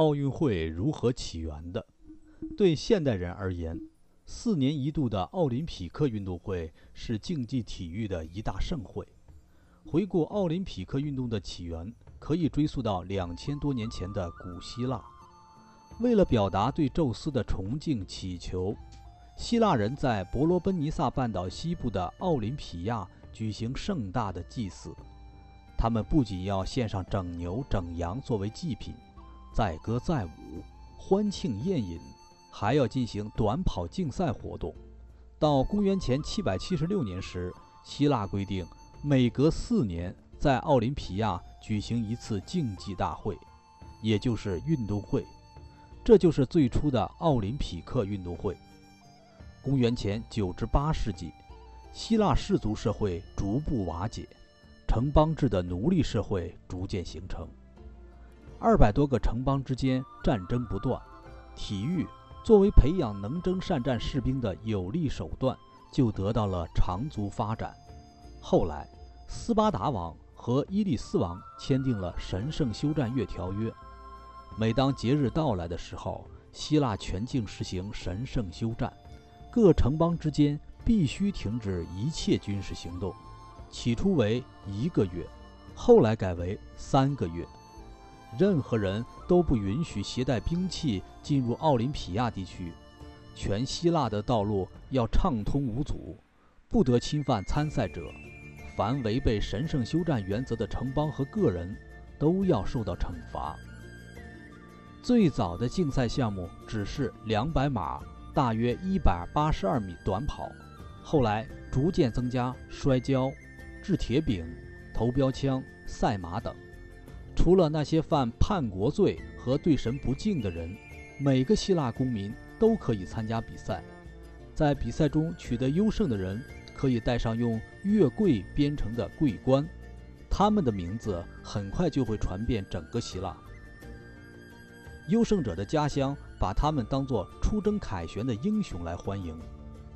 奥运会如何起源的？对现代人而言，四年一度的奥林匹克运动会是竞技体育的一大盛会。回顾奥林匹克运动的起源，可以追溯到两千多年前的古希腊。为了表达对宙斯的崇敬祈求，希腊人在伯罗奔尼撒半岛西部的奥林匹亚举行盛大的祭祀。他们不仅要献上整牛整羊作为祭品。载歌载舞，欢庆宴饮，还要进行短跑竞赛活动。到公元前776年时，希腊规定每隔四年在奥林匹亚举行一次竞技大会，也就是运动会。这就是最初的奥林匹克运动会。公元前9至8世纪，希腊氏族社会逐步瓦解，城邦制的奴隶社会逐渐形成。二百多个城邦之间战争不断，体育作为培养能征善战士兵的有力手段，就得到了长足发展。后来，斯巴达王和伊利斯王签订了神圣休战月条约。每当节日到来的时候，希腊全境实行神圣休战，各城邦之间必须停止一切军事行动。起初为一个月，后来改为三个月。任何人都不允许携带兵器进入奥林匹亚地区，全希腊的道路要畅通无阻，不得侵犯参赛者。凡违背神圣休战原则的城邦和个人，都要受到惩罚。最早的竞赛项目只是两百码，大约一百八十二米短跑，后来逐渐增加摔跤、掷铁饼、投标枪、赛马等。除了那些犯叛国罪和对神不敬的人，每个希腊公民都可以参加比赛。在比赛中取得优胜的人，可以戴上用月桂编成的桂冠，他们的名字很快就会传遍整个希腊。优胜者的家乡把他们当作出征凯旋的英雄来欢迎，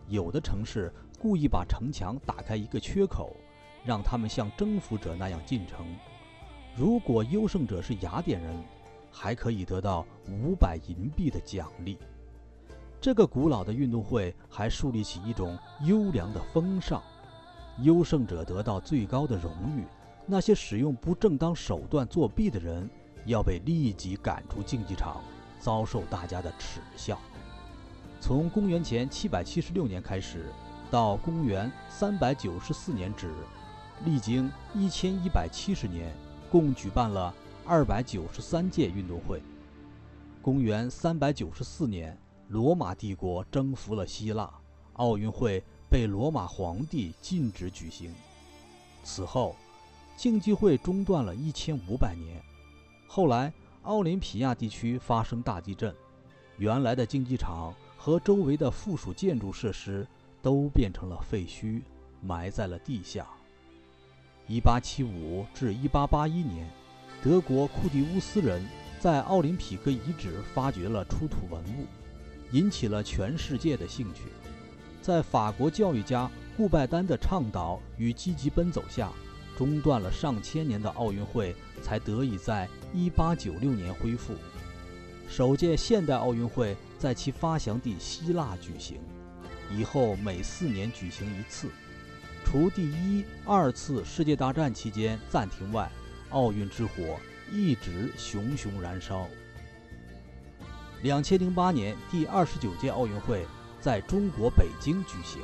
有的城市故意把城墙打开一个缺口，让他们像征服者那样进城。如果优胜者是雅典人，还可以得到五百银币的奖励。这个古老的运动会还树立起一种优良的风尚：优胜者得到最高的荣誉，那些使用不正当手段作弊的人要被立即赶出竞技场，遭受大家的耻笑。从公元前776年开始，到公元394年止，历经1170年。共举办了二百九十三届运动会。公元三百九十四年，罗马帝国征服了希腊，奥运会被罗马皇帝禁止举行。此后，竞技会中断了一千五百年。后来，奥林匹亚地区发生大地震，原来的竞技场和周围的附属建筑设施都变成了废墟，埋在了地下。1875至1881年，德国库蒂乌斯人在奥林匹克遗址发掘了出土文物，引起了全世界的兴趣。在法国教育家顾拜丹的倡导与积极奔走下，中断了上千年的奥运会才得以在1896年恢复。首届现代奥运会在其发祥地希腊举行，以后每四年举行一次。除第一、二次世界大战期间暂停外，奥运之火一直熊熊燃烧。两千零八年第二十九届奥运会在中国北京举行。